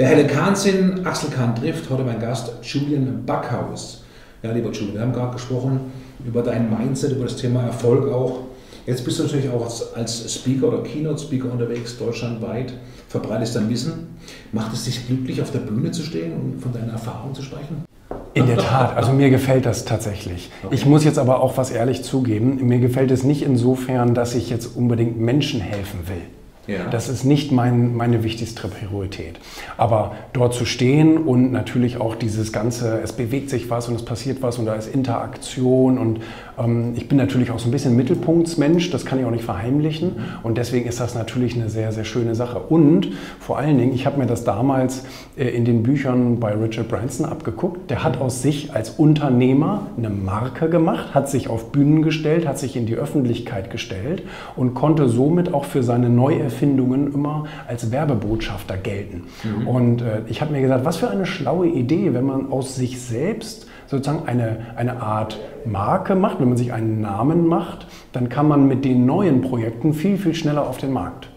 Der helle Kahnsinn, Axel Kahn trifft, heute mein Gast Julian Backhaus. Ja, lieber Julian, wir haben gerade gesprochen über dein Mindset, über das Thema Erfolg auch. Jetzt bist du natürlich auch als Speaker oder Keynote-Speaker unterwegs, deutschlandweit, verbreitest dein Wissen. Macht es dich glücklich, auf der Bühne zu stehen und von deiner Erfahrung zu sprechen? In der Tat, also mir gefällt das tatsächlich. Okay. Ich muss jetzt aber auch was ehrlich zugeben. Mir gefällt es nicht insofern, dass ich jetzt unbedingt Menschen helfen will. Ja. Das ist nicht mein, meine wichtigste Priorität. Aber dort zu stehen und natürlich auch dieses Ganze, es bewegt sich was und es passiert was und da ist Interaktion und ähm, ich bin natürlich auch so ein bisschen Mittelpunktsmensch, das kann ich auch nicht verheimlichen und deswegen ist das natürlich eine sehr, sehr schöne Sache. Und vor allen Dingen, ich habe mir das damals äh, in den Büchern bei Richard Branson abgeguckt, der hat aus sich als Unternehmer eine Marke gemacht, hat sich auf Bühnen gestellt, hat sich in die Öffentlichkeit gestellt und konnte somit auch für seine Neuerfindungen immer als Werbebotschafter gelten. Mhm. Und äh, ich habe mir gesagt, was für eine schlaue Idee, wenn man aus sich selbst sozusagen eine, eine Art Marke macht, wenn man sich einen Namen macht, dann kann man mit den neuen Projekten viel, viel schneller auf den Markt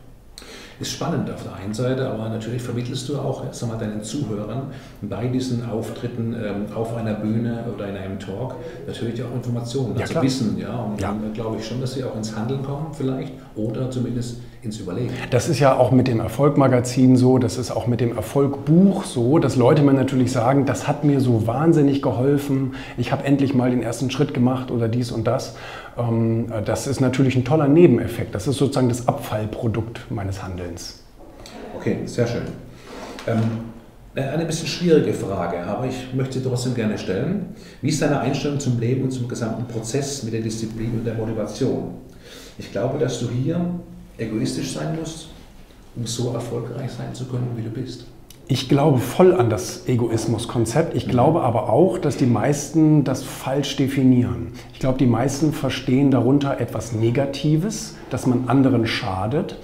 ist spannend auf der einen Seite, aber natürlich vermittelst du auch sag mal, deinen Zuhörern bei diesen Auftritten ähm, auf einer Bühne oder in einem Talk natürlich auch Informationen, also klar. Wissen. Ja? Und ja. dann glaube ich schon, dass sie auch ins Handeln kommen vielleicht oder zumindest ins Überlegen. Das ist ja auch mit dem Erfolgmagazin so, das ist auch mit dem Erfolgbuch so, dass Leute mir natürlich sagen, das hat mir so wahnsinnig geholfen, ich habe endlich mal den ersten Schritt gemacht oder dies und das. Ähm, das ist natürlich ein toller Nebeneffekt. Das ist sozusagen das Abfallprodukt meines Handelns. Okay, sehr schön. Ähm, eine bisschen schwierige Frage, aber ich möchte sie trotzdem gerne stellen. Wie ist deine Einstellung zum Leben und zum gesamten Prozess mit der Disziplin und der Motivation? Ich glaube, dass du hier egoistisch sein musst, um so erfolgreich sein zu können, wie du bist. Ich glaube voll an das Egoismus-Konzept. Ich glaube aber auch, dass die meisten das falsch definieren. Ich glaube, die meisten verstehen darunter etwas Negatives, dass man anderen schadet.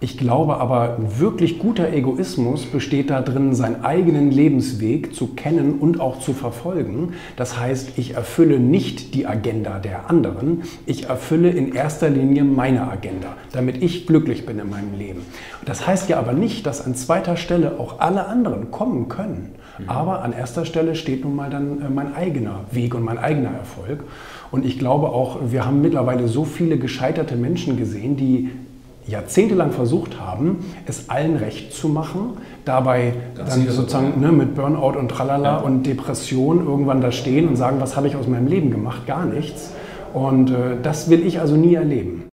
Ich glaube aber, ein wirklich guter Egoismus besteht darin, seinen eigenen Lebensweg zu kennen und auch zu verfolgen. Das heißt, ich erfülle nicht die Agenda der anderen, ich erfülle in erster Linie meine Agenda, damit ich glücklich bin in meinem Leben. Das heißt ja aber nicht, dass an zweiter Stelle auch alle anderen kommen können. Mhm. Aber an erster Stelle steht nun mal dann äh, mein eigener Weg und mein eigener Erfolg. Und ich glaube auch, wir haben mittlerweile so viele gescheiterte Menschen gesehen, die jahrzehntelang versucht haben, es allen recht zu machen, dabei Ganz dann sozusagen ne, mit Burnout und Tralala ja. und Depression irgendwann da stehen und sagen, was habe ich aus meinem Leben gemacht? Gar nichts. Und äh, das will ich also nie erleben.